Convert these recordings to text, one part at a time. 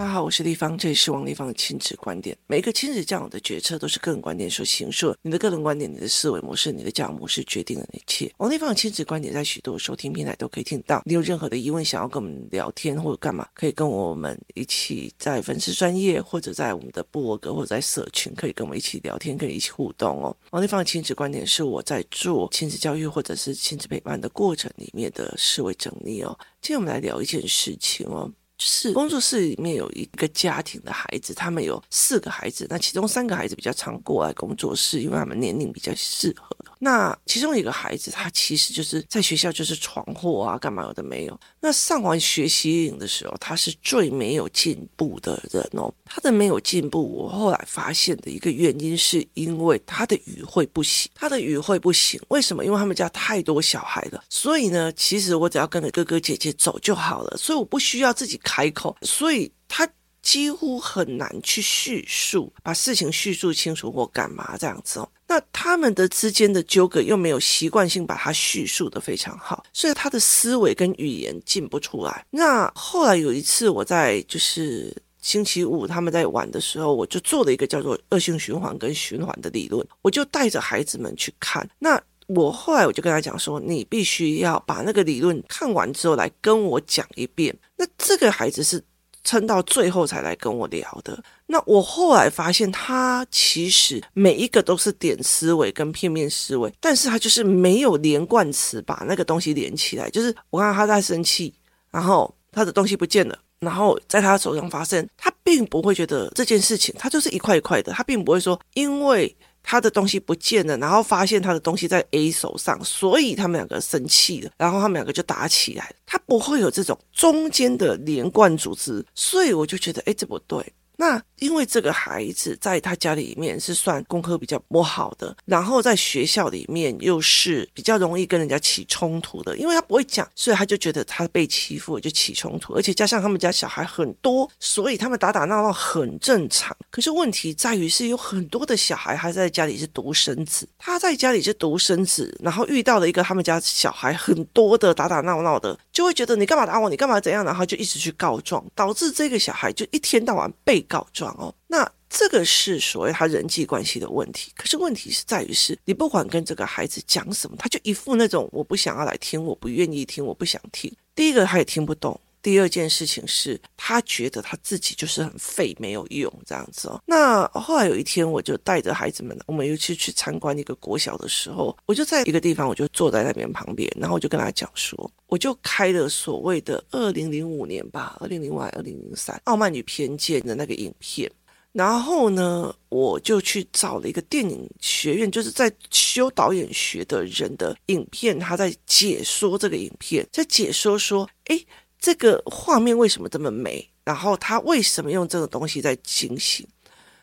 大家好，我是丽芳，这里是王立芳的亲子观点。每一个亲子教养的决策都是个人观点所形塑，你的个人观点、你的思维模式、你的教养模式决定了一切。王立芳的亲子观点在许多收听平台都可以听到。你有任何的疑问想要跟我们聊天或者干嘛，可以跟我们一起在粉丝专页或者在我们的部落格或者在社群，可以跟我们一起聊天，可以一起互动哦。王立芳的亲子观点是我在做亲子教育或者是亲子陪伴的过程里面的思维整理哦。今天我们来聊一件事情哦。是工作室里面有一个家庭的孩子，他们有四个孩子，那其中三个孩子比较常过来工作室，因为他们年龄比较适合。那其中一个孩子，他其实就是在学校就是闯祸啊，干嘛有的没有。那上完学习营的时候，他是最没有进步的人哦。他的没有进步，我后来发现的一个原因，是因为他的语会不行。他的语会不行，为什么？因为他们家太多小孩了，所以呢，其实我只要跟着哥哥姐姐走就好了，所以我不需要自己开口，所以他。几乎很难去叙述，把事情叙述清楚或干嘛这样子哦。那他们的之间的纠葛又没有习惯性把它叙述得非常好，所以他的思维跟语言进不出来。那后来有一次我在就是星期五他们在玩的时候，我就做了一个叫做恶性循环跟循环的理论，我就带着孩子们去看。那我后来我就跟他讲说，你必须要把那个理论看完之后来跟我讲一遍。那这个孩子是。撑到最后才来跟我聊的。那我后来发现，他其实每一个都是点思维跟片面思维，但是他就是没有连贯词把那个东西连起来。就是我看到他在生气，然后他的东西不见了，然后在他手上发生，他并不会觉得这件事情，他就是一块一块的，他并不会说因为。他的东西不见了，然后发现他的东西在 A 手上，所以他们两个生气了，然后他们两个就打起来了。他不会有这种中间的连贯组织，所以我就觉得，哎，这不对。那因为这个孩子在他家里面是算功课比较不好的，然后在学校里面又是比较容易跟人家起冲突的，因为他不会讲，所以他就觉得他被欺负就起冲突，而且加上他们家小孩很多，所以他们打打闹闹很正常。可是问题在于是有很多的小孩还在家里是独生子，他在家里是独生子，然后遇到了一个他们家小孩很多的打打闹闹的，就会觉得你干嘛打我，你干嘛怎样，然后就一直去告状，导致这个小孩就一天到晚被告状哦，那这个是所谓他人际关系的问题。可是问题是在于是，你不管跟这个孩子讲什么，他就一副那种我不想要来听，我不愿意听，我不想听。第一个他也听不懂。第二件事情是他觉得他自己就是很废，没有用这样子哦。那后来有一天，我就带着孩子们，我们又去去参观一个国小的时候，我就在一个地方，我就坐在那边旁边，然后我就跟他讲说，我就开了所谓的二零零五年吧，二零零五还二零零三《傲慢与偏见》的那个影片，然后呢，我就去找了一个电影学院，就是在修导演学的人的影片，他在解说这个影片，在解说说，诶。这个画面为什么这么美？然后他为什么用这个东西在进行？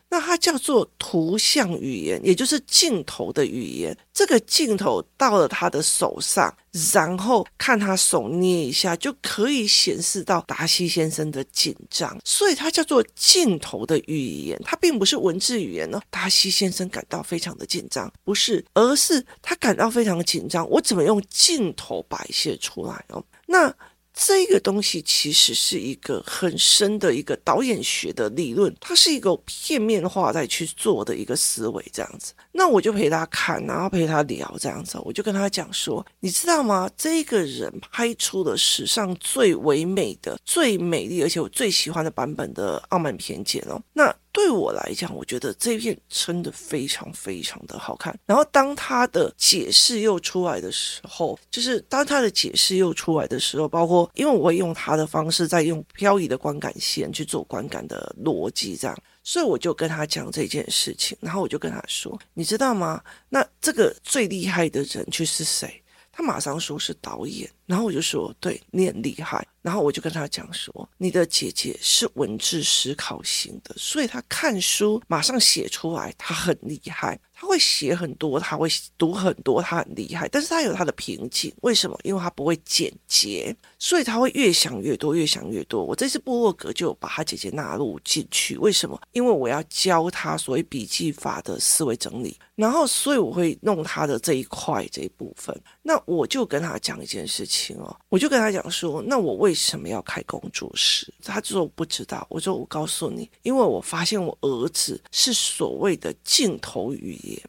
那它叫做图像语言，也就是镜头的语言。这个镜头到了他的手上，然后看他手捏一下，就可以显示到达西先生的紧张。所以它叫做镜头的语言，它并不是文字语言哦。达西先生感到非常的紧张，不是，而是他感到非常的紧张。我怎么用镜头摆设出来哦？那。这个东西其实是一个很深的一个导演学的理论，它是一个片面化再去做的一个思维这样子。那我就陪他看，然后陪他聊这样子，我就跟他讲说，你知道吗？这个人拍出了史上最唯美的、最美丽，而且我最喜欢的版本的《傲慢偏见》哦。那对我来讲，我觉得这片真的非常非常的好看。然后当他的解释又出来的时候，就是当他的解释又出来的时候，包括因为我会用他的方式在用漂移的观感线去做观感的逻辑，这样，所以我就跟他讲这件事情。然后我就跟他说：“你知道吗？那这个最厉害的人却是谁？”他马上说是导演。然后我就说：“对，你很厉害。”然后我就跟他讲说，你的姐姐是文字思考型的，所以她看书马上写出来，她很厉害。她会写很多，她会读很多，她很厉害。但是她有她的瓶颈，为什么？因为她不会简洁，所以她会越想越多，越想越多。我这次部落格就把他姐姐纳入进去，为什么？因为我要教他所谓笔记法的思维整理，然后所以我会弄他的这一块这一部分。那我就跟他讲一件事情哦，我就跟他讲说，那我为什么要开工作室？他就说我不知道。我说我告诉你，因为我发现我儿子是所谓的镜头语言。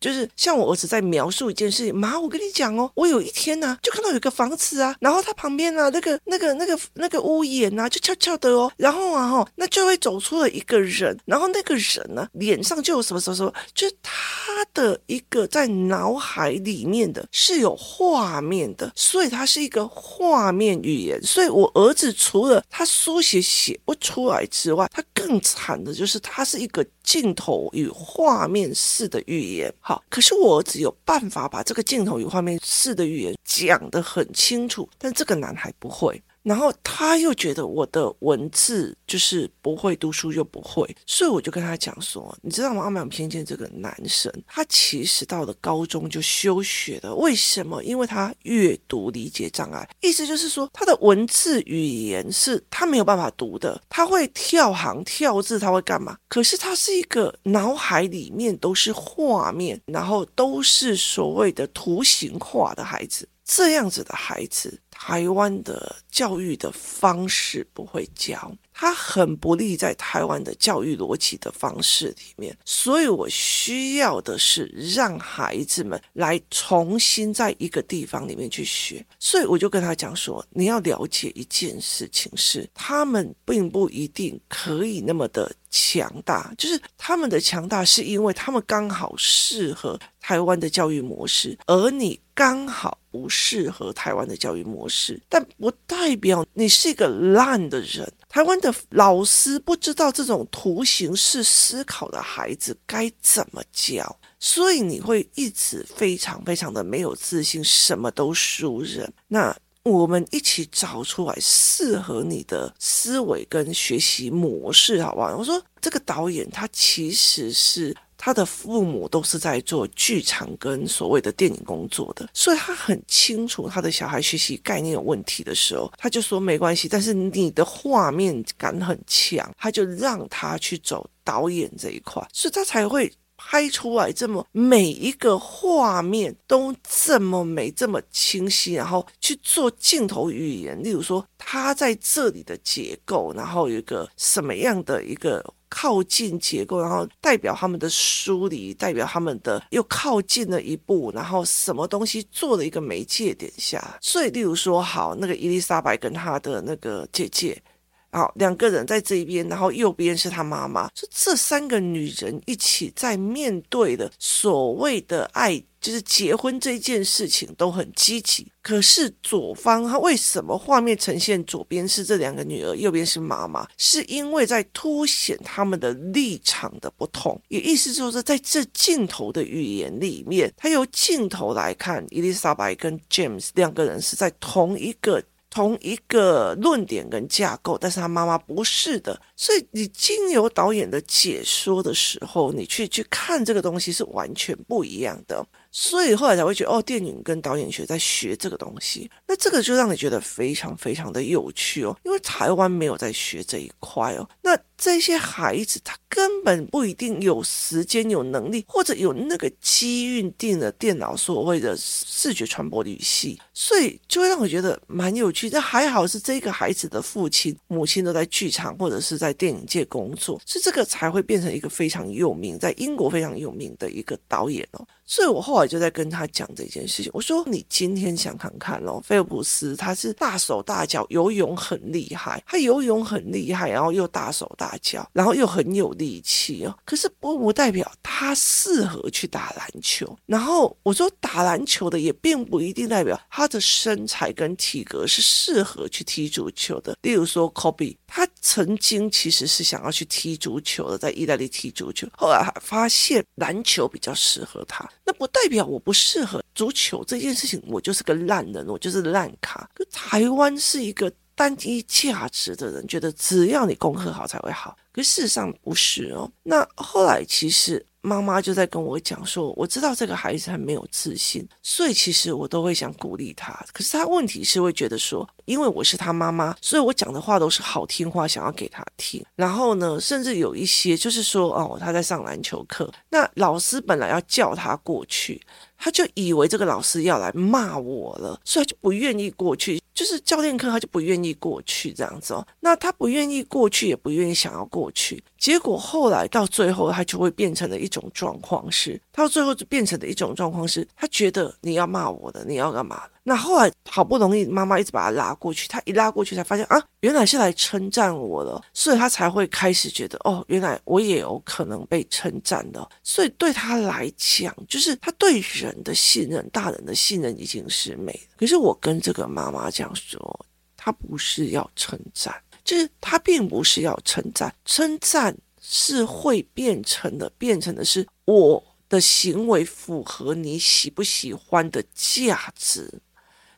就是像我儿子在描述一件事情，妈，我跟你讲哦，我有一天呢、就看到有个房子啊，然后他旁边啊，那个那个那个那个屋檐啊，就翘翘的哦，然后啊哈，那就会走出了一个人，然后那个人呢，脸上就有什么什么什么，就是他的一个在脑海里面的是有画面的，所以他是一个画面语言。所以我儿子除了他书写写不出来之外，他更惨的就是他是一个镜头与画面式的语言。好，可是我只有办法把这个镜头与画面式的语言讲得很清楚，但这个男孩不会。然后他又觉得我的文字就是不会读书又不会，所以我就跟他讲说，你知道吗？阿满偏见这个男生，他其实到了高中就休学了。为什么？因为他阅读理解障碍，意思就是说他的文字语言是他没有办法读的，他会跳行跳字，他会干嘛？可是他是一个脑海里面都是画面，然后都是所谓的图形化的孩子，这样子的孩子。台湾的教育的方式不会教，他很不利在台湾的教育逻辑的方式里面，所以我需要的是让孩子们来重新在一个地方里面去学，所以我就跟他讲说，你要了解一件事情是，他们并不一定可以那么的强大，就是他们的强大是因为他们刚好适合台湾的教育模式，而你刚好。不适合台湾的教育模式式，但不代表你是一个烂的人。台湾的老师不知道这种图形式思考的孩子该怎么教，所以你会一直非常非常的没有自信，什么都输人。那我们一起找出来适合你的思维跟学习模式，好不好？我说这个导演他其实是。他的父母都是在做剧场跟所谓的电影工作的，所以他很清楚他的小孩学习概念有问题的时候，他就说没关系。但是你的画面感很强，他就让他去走导演这一块，所以他才会拍出来这么每一个画面都这么美、这么清晰，然后去做镜头语言。例如说，他在这里的结构，然后有一个什么样的一个。靠近结构，然后代表他们的疏离，代表他们的又靠近了一步，然后什么东西做了一个媒介点下。所以，例如说，好，那个伊丽莎白跟她的那个姐姐，好，两个人在这一边，然后右边是她妈妈，说这三个女人一起在面对的所谓的爱。就是结婚这件事情都很积极，可是左方他为什么画面呈现左边是这两个女儿，右边是妈妈？是因为在凸显他们的立场的不同，也意思就是在这镜头的语言里面，他由镜头来看，伊丽莎白跟 James 两个人是在同一个。同一个论点跟架构，但是他妈妈不是的，所以你经由导演的解说的时候，你去去看这个东西是完全不一样的，所以后来才会觉得哦，电影跟导演学在学这个东西，那这个就让你觉得非常非常的有趣哦，因为台湾没有在学这一块哦，那。这些孩子他根本不一定有时间、有能力，或者有那个机运定的电脑所谓的视觉传播的语系，所以就会让我觉得蛮有趣。但还好是这个孩子的父亲、母亲都在剧场或者是在在电影界工作，所以这个才会变成一个非常有名，在英国非常有名的一个导演哦。所以我后来就在跟他讲这件事情，我说你今天想看看咯，菲尔普斯他是大手大脚，游泳很厉害，他游泳很厉害，然后又大手大。脚，然后又很有力气哦。可是不不代表他适合去打篮球。然后我说打篮球的也并不一定代表他的身材跟体格是适合去踢足球的。例如说，Kobe，他曾经其实是想要去踢足球的，在意大利踢足球，后来发现篮球比较适合他。那不代表我不适合足球这件事情，我就是个烂人，我就是烂咖。可台湾是一个。单一价值的人觉得只要你功课好才会好，可事实上不是哦。那后来其实妈妈就在跟我讲说，我知道这个孩子很没有自信，所以其实我都会想鼓励他。可是他问题是会觉得说，因为我是他妈妈，所以我讲的话都是好听话，想要给他听。然后呢，甚至有一些就是说，哦，他在上篮球课，那老师本来要叫他过去，他就以为这个老师要来骂我了，所以他就不愿意过去。就是教练课，他就不愿意过去这样子哦。那他不愿意过去，也不愿意想要过去。结果后来到最后，他就会变成了一种状况是，到最后就变成了一种状况是，他觉得你要骂我的，你要干嘛的？那后来好不容易妈妈一直把他拉过去，他一拉过去才发现啊，原来是来称赞我的，所以他才会开始觉得哦，原来我也有可能被称赞的。所以对他来讲，就是他对人的信任，大人的信任已经是没。可是我跟这个妈妈讲说，他不是要称赞，就是他并不是要称赞，称赞是会变成的，变成的是我的行为符合你喜不喜欢的价值。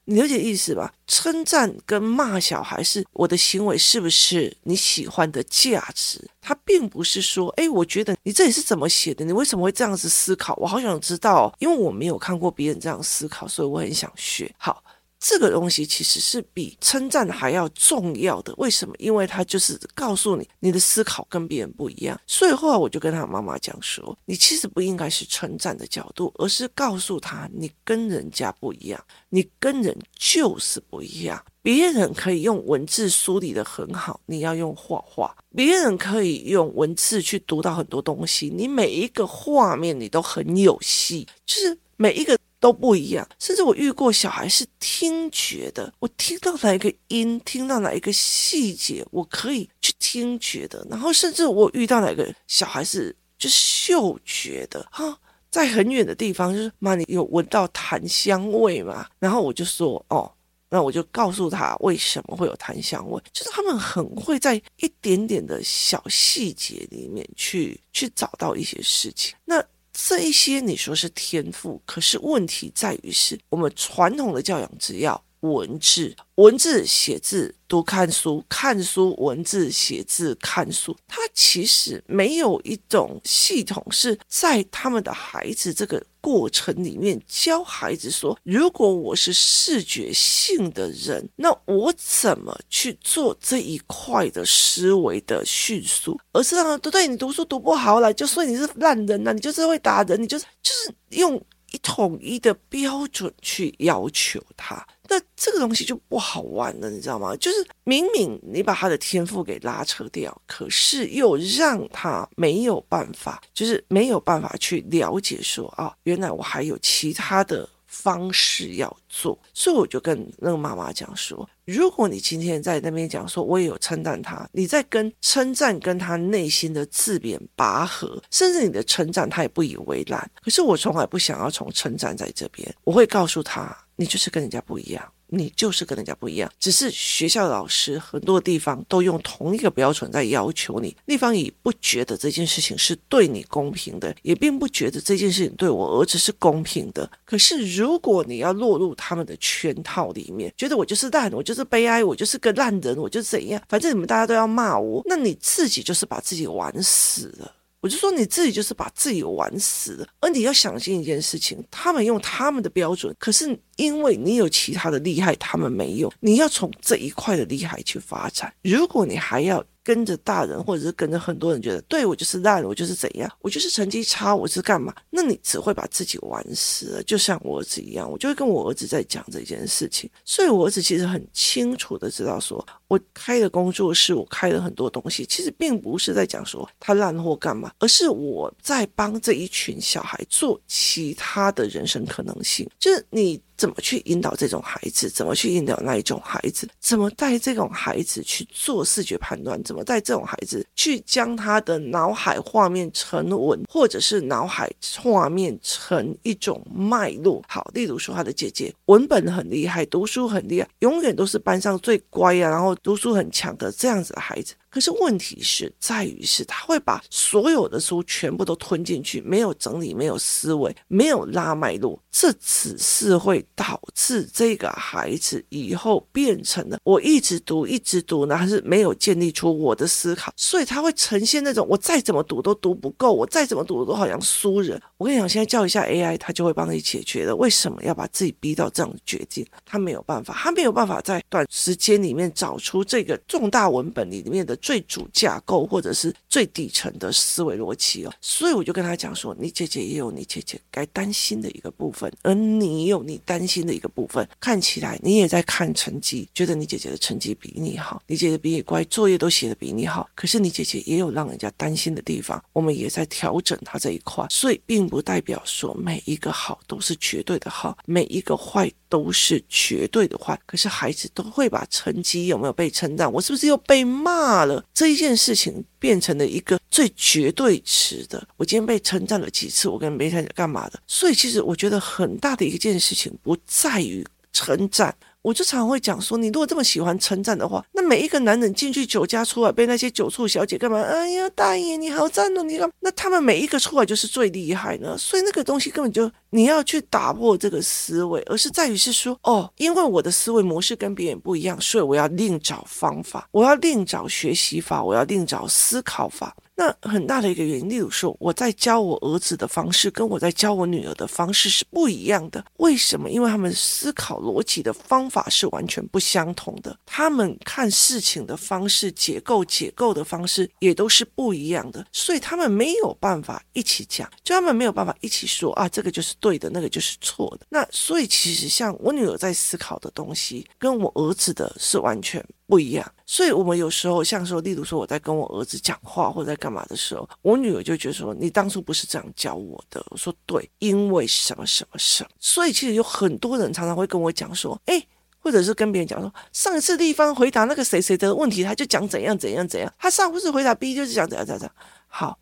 你了解意思吧？称赞跟骂小孩是我的行为是不是你喜欢的价值？他并不是说，哎，我觉得你这里是怎么写的？你为什么会这样子思考？我好想知道，因为我没有看过别人这样思考，所以我很想学。好。这个东西其实是比称赞还要重要的，为什么？因为他就是告诉你，你的思考跟别人不一样。所以后来我就跟他妈妈讲说，你其实不应该是称赞的角度，而是告诉他，你跟人家不一样，你跟人就是不一样。别人可以用文字梳理得很好，你要用画画；别人可以用文字去读到很多东西，你每一个画面你都很有戏，就是每一个。都不一样，甚至我遇过小孩是听觉的，我听到哪一个音，听到哪一个细节，我可以去听觉的。然后甚至我遇到哪个小孩是就嗅觉的，哈，在很远的地方，就是妈，你有闻到檀香味吗？然后我就说，哦，那我就告诉他为什么会有檀香味，就是他们很会在一点点的小细节里面去去找到一些事情。那。这一些你说是天赋，可是问题在于是我们传统的教养只要文字、文字写字。读看书，看书，文字写字，看书，它其实没有一种系统是在他们的孩子这个过程里面教孩子说，如果我是视觉性的人，那我怎么去做这一块的思维的迅速，而是让他都对，你读书读不好了，就说你是烂人呐、啊，你就是会打人，你就是就是用一统一的标准去要求他。那这个东西就不好玩了，你知道吗？就是明明你把他的天赋给拉扯掉，可是又让他没有办法，就是没有办法去了解说啊，原来我还有其他的方式要做。所以我就跟那个妈妈讲说，如果你今天在那边讲说，我也有称赞他，你在跟称赞跟他内心的自贬拔河，甚至你的称赞他也不以为然。可是我从来不想要从称赞在这边，我会告诉他。你就是跟人家不一样，你就是跟人家不一样。只是学校老师很多地方都用同一个标准在要求你，地方也不觉得这件事情是对你公平的，也并不觉得这件事情对我儿子是公平的。可是如果你要落入他们的圈套里面，觉得我就是烂，我就是悲哀，我就是个烂人，我就怎样，反正你们大家都要骂我，那你自己就是把自己玩死了。我就说你自己就是把自己玩死了，而你要相信一件事情，他们用他们的标准，可是因为你有其他的厉害，他们没有，你要从这一块的厉害去发展。如果你还要。跟着大人，或者是跟着很多人，觉得对我就是烂，我就是怎样，我就是成绩差，我是干嘛？那你只会把自己玩死了。就像我儿子一样，我就会跟我儿子在讲这件事情。所以我儿子其实很清楚的知道说，我开了工作室，我开了很多东西，其实并不是在讲说他烂或干嘛，而是我在帮这一群小孩做其他的人生可能性，就是你。怎么去引导这种孩子？怎么去引导那一种孩子？怎么带这种孩子去做视觉判断？怎么带这种孩子去将他的脑海画面成文，或者是脑海画面成一种脉络？好，例如说他的姐姐文本很厉害，读书很厉害，永远都是班上最乖啊，然后读书很强的这样子的孩子。可是问题是在于是，他会把所有的书全部都吞进去，没有整理，没有思维，没有拉脉络，这只是会导致这个孩子以后变成了我一直读，一直读，那还是没有建立出我的思考，所以他会呈现那种我再怎么读都读不够，我再怎么读都好像输人。我跟你讲，现在叫一下 AI，他就会帮你解决了。为什么要把自己逼到这样的绝境？他没有办法，他没有办法在短时间里面找出这个重大文本里面的。最主架构或者是最底层的思维逻辑哦。所以我就跟他讲说，你姐姐也有你姐姐该担心的一个部分，而你也有你担心的一个部分。看起来你也在看成绩，觉得你姐姐的成绩比你好，你姐姐比你乖，作业都写的比你好。可是你姐姐也有让人家担心的地方，我们也在调整她这一块。所以并不代表说每一个好都是绝对的好，每一个坏都是绝对的坏。可是孩子都会把成绩有没有被称赞，我是不是又被骂了？这一件事情变成了一个最绝对值的。我今天被称赞了几次？我跟梅太太干嘛的？所以其实我觉得很大的一件事情不在于称赞。我就常会讲说，你如果这么喜欢称赞的话，那每一个男人进去酒家出来被那些酒醋小姐干嘛？哎呀，大爷你好赞哦，你干？那他们每一个出来就是最厉害呢。所以那个东西根本就你要去打破这个思维，而是在于是说，哦，因为我的思维模式跟别人不一样，所以我要另找方法，我要另找学习法，我要另找思考法。那很大的一个原因，例如说，我在教我儿子的方式，跟我在教我女儿的方式是不一样的。为什么？因为他们思考逻辑的方法是完全不相同的，他们看事情的方式、解构解构的方式也都是不一样的，所以他们没有办法一起讲，就他们没有办法一起说啊，这个就是对的，那个就是错的。那所以其实像我女儿在思考的东西，跟我儿子的是完全不一样。所以，我们有时候像说，例如说，我在跟我儿子讲话或者在干嘛的时候，我女儿就觉得说，你当初不是这样教我的。我说对，因为什么什么什么。所以，其实有很多人常常会跟我讲说，哎，或者是跟别人讲说，上一次地方回答那个谁谁的问题，他就讲怎样怎样怎样。他上次回答 B 就是讲怎样怎样怎样。好，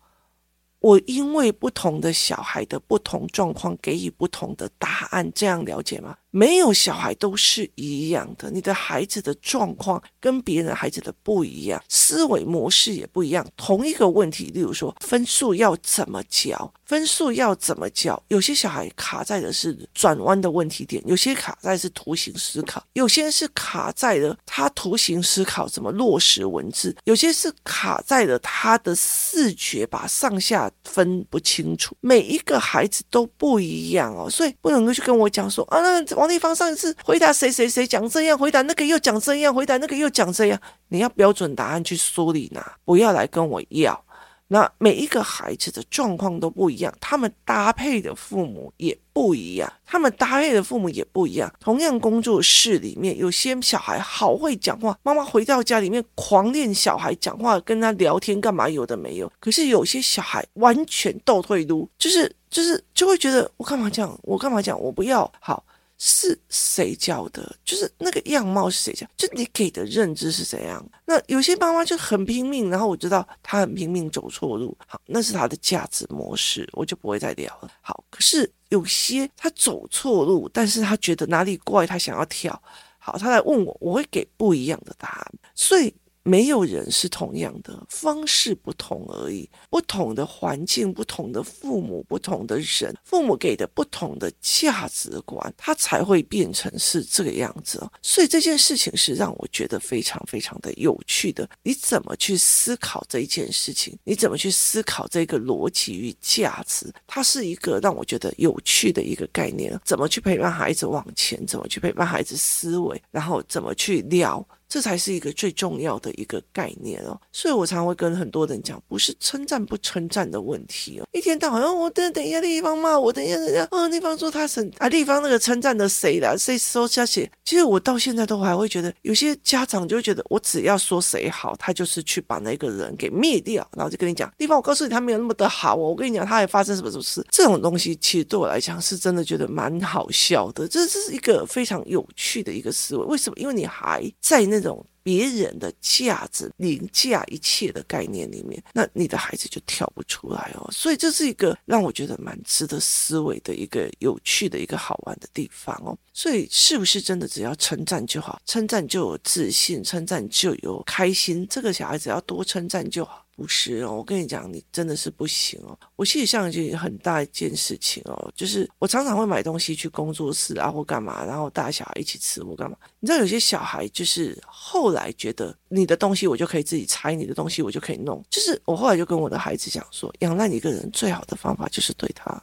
我因为不同的小孩的不同状况，给予不同的答案，这样了解吗？没有小孩都是一样的，你的孩子的状况跟别人孩子的不一样，思维模式也不一样。同一个问题，例如说分数要怎么教，分数要怎么教，有些小孩卡在的是转弯的问题点，有些卡在是图形思考，有些是卡在了他图形思考怎么落实文字，有些是卡在了他的视觉把上下分不清楚。每一个孩子都不一样哦，所以不能够去跟我讲说啊那。王丽芳上一次回答谁谁谁讲这样，回答那个又讲这样，回答那个又讲这样。你要标准答案去梳理拿，不要来跟我要。那每一个孩子的状况都不一样，他们搭配的父母也不一样，他们搭配的父母也不一样。同样工作室里面，有些小孩好会讲话，妈妈回到家里面狂练小孩讲话，跟他聊天干嘛有的没有。可是有些小孩完全倒退噜，就是就是就会觉得我干嘛讲，我干嘛讲，我不要好。是谁教的？就是那个样貌是谁教？就你给的认知是怎样？那有些妈妈就很拼命，然后我知道她很拼命走错路，好，那是她的价值模式，我就不会再聊了。好，可是有些她走错路，但是她觉得哪里怪，她想要跳，好，她来问我，我会给不一样的答案，所以。没有人是同样的，方式不同而已。不同的环境，不同的父母，不同的人，父母给的不同的价值观，他才会变成是这个样子。所以这件事情是让我觉得非常非常的有趣的。你怎么去思考这一件事情？你怎么去思考这个逻辑与价值？它是一个让我觉得有趣的一个概念。怎么去陪伴孩子往前？怎么去陪伴孩子思维？然后怎么去聊？这才是一个最重要的一个概念哦，所以我常常会跟很多人讲，不是称赞不称赞的问题哦。一天到晚哦，我等等一下，地方骂我，等一下，等一下，哦，地方说他神啊，地方那个称赞的谁了？谁说下去？其实我到现在都还会觉得，有些家长就会觉得，我只要说谁好，他就是去把那个人给灭掉，然后就跟你讲，地方我告诉你，他没有那么的好哦。我跟你讲，他还发生什么什么事？这种东西其实对我来讲是真的觉得蛮好笑的，这这是一个非常有趣的一个思维。为什么？因为你还在那。这种别人的价值凌驾一切的概念里面，那你的孩子就跳不出来哦。所以这是一个让我觉得蛮值得思维的一个有趣的一个好玩的地方哦。所以是不是真的只要称赞就好？称赞就有自信，称赞就有开心。这个小孩子要多称赞就好。不是哦，我跟你讲，你真的是不行哦。我其实像一件很大一件事情哦，就是我常常会买东西去工作室啊，或干嘛，然后带小孩一起吃或干嘛。你知道有些小孩就是后来觉得你的东西我就可以自己拆，你的东西我就可以弄。就是我后来就跟我的孩子讲说，养烂一个人最好的方法就是对他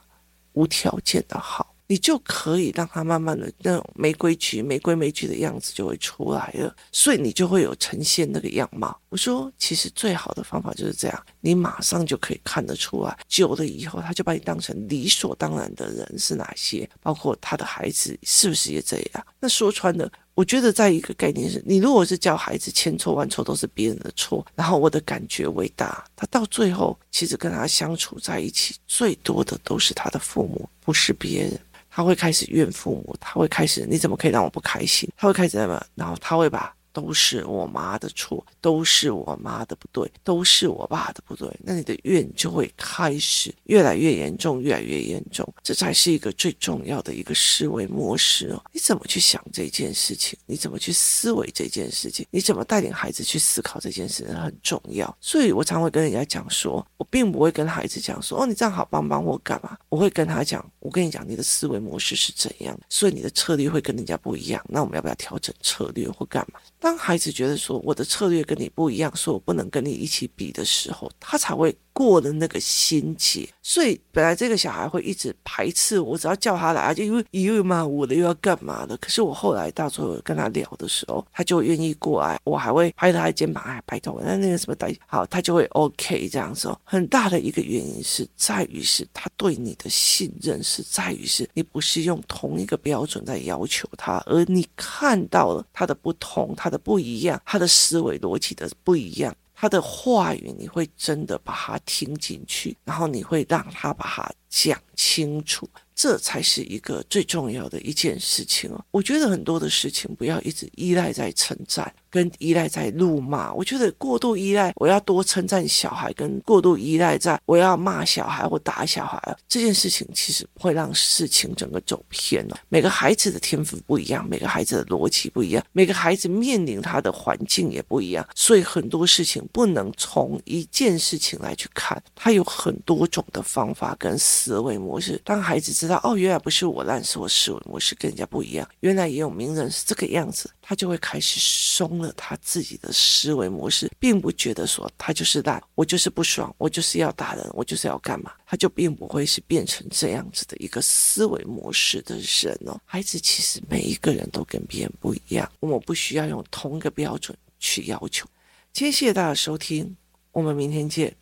无条件的好。你就可以让他慢慢的那种没规矩、没规没矩的样子就会出来了，所以你就会有呈现那个样貌。我说，其实最好的方法就是这样，你马上就可以看得出来。久了以后，他就把你当成理所当然的人是哪些，包括他的孩子是不是也这样？那说穿了。我觉得在一个概念是，你如果是教孩子千错万错都是别人的错，然后我的感觉为大，他到最后其实跟他相处在一起，最多的都是他的父母，不是别人。他会开始怨父母，他会开始你怎么可以让我不开心？他会开始那么？然后他会把。都是我妈的错，都是我妈的不对，都是我爸的不对。那你的怨就会开始越来越严重，越来越严重。这才是一个最重要的一个思维模式哦。你怎么去想这件事情？你怎么去思维这件事情？你怎么带领孩子去思考这件事情很重要。所以我常会跟人家讲说，我并不会跟孩子讲说，哦，你这样好棒棒，我干嘛？我会跟他讲，我跟你讲，你的思维模式是怎样，所以你的策略会跟人家不一样。那我们要不要调整策略或干嘛？当孩子觉得说我的策略跟你不一样，说我不能跟你一起比的时候，他才会。过了那个心结，所以本来这个小孩会一直排斥我，只要叫他来，就因为因为嘛我的，又要干嘛的。可是我后来到时候跟他聊的时候，他就愿意过来，我还会拍他的肩膀，还拜托我，那那个什么带好，他就会 OK 这样子。很大的一个原因是在于是他对你的信任，是在于是你不是用同一个标准在要求他，而你看到了他的不同，他的不一样，他的思维逻辑的不一样。他的话语，你会真的把它听进去，然后你会让他把它讲清楚。这才是一个最重要的一件事情哦。我觉得很多的事情不要一直依赖在称赞，跟依赖在怒骂。我觉得过度依赖，我要多称赞小孩，跟过度依赖在我要骂小孩或打小孩，这件事情其实会让事情整个走偏了。每个孩子的天赋不一样，每个孩子的逻辑不一样，每个孩子面临他的环境也不一样，所以很多事情不能从一件事情来去看，他有很多种的方法跟思维模式。当孩子知道哦，原来不是我烂，是我思维模式跟人家不一样。原来也有名人是这个样子，他就会开始松了他自己的思维模式，并不觉得说他就是烂，我就是不爽，我就是要打人，我就是要干嘛，他就并不会是变成这样子的一个思维模式的人哦。孩子其实每一个人都跟别人不一样，我们不需要用同一个标准去要求。今天谢谢大家收听，我们明天见。